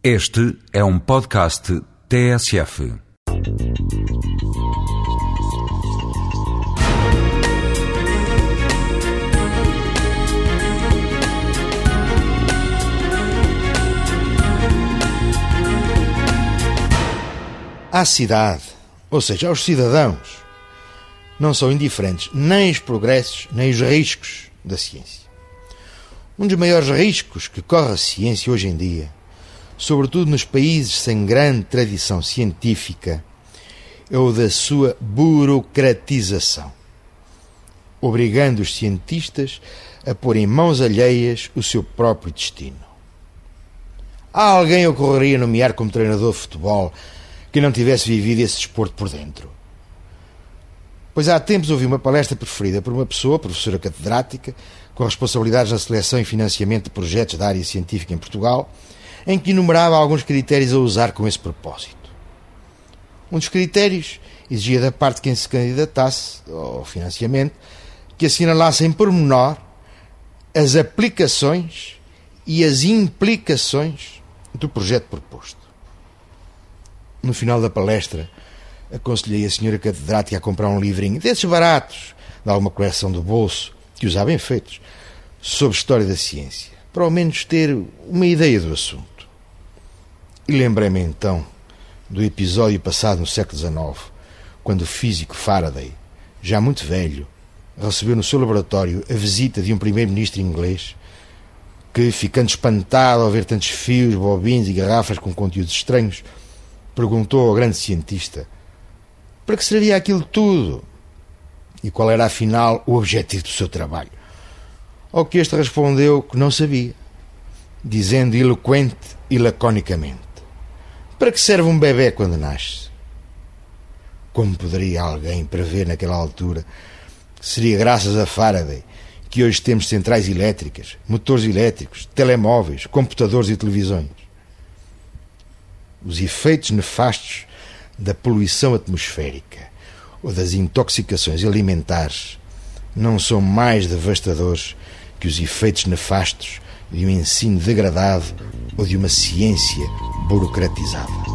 Este é um podcast TSF. À cidade, ou seja, aos cidadãos, não são indiferentes nem os progressos nem os riscos da ciência. Um dos maiores riscos que corre a ciência hoje em dia, sobretudo nos países sem grande tradição científica, é o da sua burocratização, obrigando os cientistas a pôr em mãos alheias o seu próprio destino. Há alguém ocorreria nomear como treinador de futebol que não tivesse vivido esse desporto por dentro? Pois há tempos ouvi uma palestra preferida por uma pessoa, professora catedrática, com responsabilidades na seleção e financiamento de projetos da área científica em Portugal, em que enumerava alguns critérios a usar com esse propósito. Um dos critérios exigia da parte de quem se candidatasse ao financiamento que assinalasse em pormenor as aplicações e as implicações do projeto proposto. No final da palestra, aconselhei a senhora catedrática a comprar um livrinho desses baratos, de alguma coleção do bolso, que há bem feitos, sobre história da ciência, para ao menos ter uma ideia do assunto. E lembrei-me então do episódio passado no século XIX, quando o físico Faraday, já muito velho, recebeu no seu laboratório a visita de um primeiro-ministro inglês que, ficando espantado ao ver tantos fios, bobins e garrafas com conteúdos estranhos, perguntou ao grande cientista para que servia aquilo tudo e qual era afinal o objetivo do seu trabalho. Ao que este respondeu que não sabia, dizendo eloquente e laconicamente: Para que serve um bebê quando nasce? Como poderia alguém prever naquela altura que seria graças a Faraday que hoje temos centrais elétricas, motores elétricos, telemóveis, computadores e televisões? Os efeitos nefastos da poluição atmosférica ou das intoxicações alimentares não são mais devastadores que os efeitos nefastos de um ensino degradado ou de uma ciência burocratizada.